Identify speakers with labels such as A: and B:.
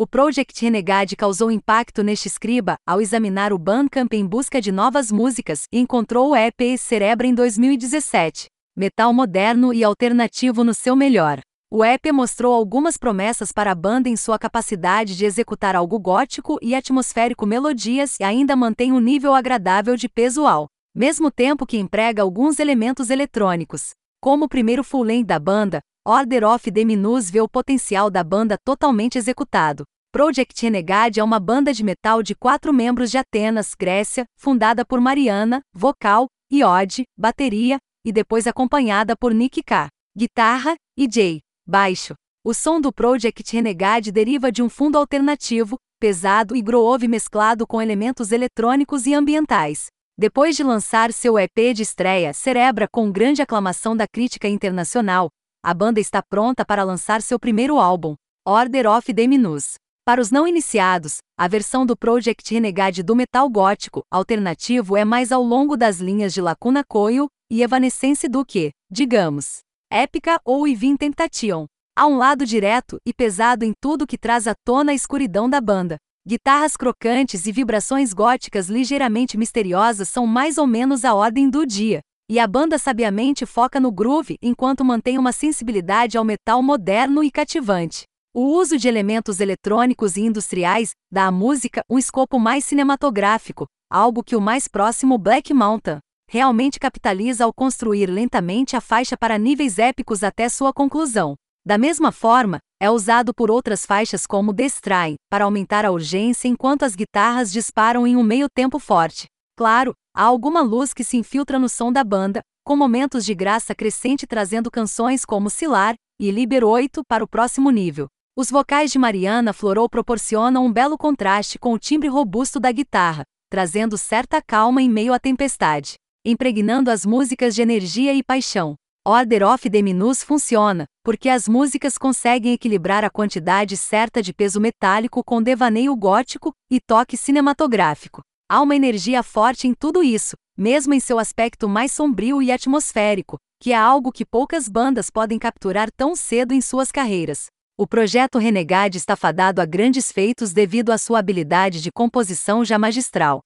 A: O Project Renegade causou impacto neste escriba ao examinar o Bandcamp em busca de novas músicas e encontrou o EP Cerebra em 2017. Metal moderno e alternativo no seu melhor. O EP mostrou algumas promessas para a banda em sua capacidade de executar algo gótico e atmosférico melodias e ainda mantém um nível agradável de peso ao mesmo tempo que emprega alguns elementos eletrônicos. Como o primeiro full-length da banda, Order of the Minus vê o potencial da banda totalmente executado. Project Renegade é uma banda de metal de quatro membros de Atenas, Grécia, fundada por Mariana, vocal, e Odd, bateria, e depois acompanhada por Nick K, guitarra, e Jay, baixo. O som do Project Renegade deriva de um fundo alternativo, pesado e groove mesclado com elementos eletrônicos e ambientais. Depois de lançar seu EP de estreia, Cerebra com grande aclamação da crítica internacional, a banda está pronta para lançar seu primeiro álbum, Order of the Minus. Para os não iniciados, a versão do Project Renegade do metal gótico alternativo é mais ao longo das linhas de Lacuna Coil e Evanescence do que, digamos, épica ou Evin Temptation. Há um lado direto e pesado em tudo que traz à tona a escuridão da banda. Guitarras crocantes e vibrações góticas ligeiramente misteriosas são mais ou menos a ordem do dia. E a banda sabiamente foca no groove enquanto mantém uma sensibilidade ao metal moderno e cativante. O uso de elementos eletrônicos e industriais dá à música um escopo mais cinematográfico, algo que o mais próximo Black Mountain realmente capitaliza ao construir lentamente a faixa para níveis épicos até sua conclusão. Da mesma forma, é usado por outras faixas como Destray, para aumentar a urgência enquanto as guitarras disparam em um meio tempo forte. Claro, há alguma luz que se infiltra no som da banda, com momentos de graça crescente trazendo canções como Silar e Liber 8 para o próximo nível. Os vocais de Mariana Florou proporcionam um belo contraste com o timbre robusto da guitarra, trazendo certa calma em meio à tempestade, impregnando as músicas de energia e paixão. Order of the Minus funciona, porque as músicas conseguem equilibrar a quantidade certa de peso metálico com devaneio gótico e toque cinematográfico. Há uma energia forte em tudo isso, mesmo em seu aspecto mais sombrio e atmosférico, que é algo que poucas bandas podem capturar tão cedo em suas carreiras. O projeto Renegade está fadado a grandes feitos devido à sua habilidade de composição já magistral.